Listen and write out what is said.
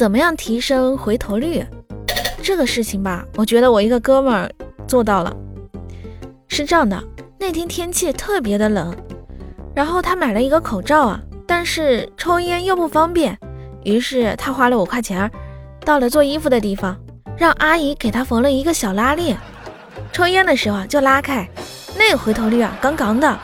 怎么样提升回头率？这个事情吧，我觉得我一个哥们儿做到了。是这样的，那天天气特别的冷，然后他买了一个口罩啊，但是抽烟又不方便，于是他花了五块钱，到了做衣服的地方，让阿姨给他缝了一个小拉链，抽烟的时候就拉开，那个回头率啊，杠杠的。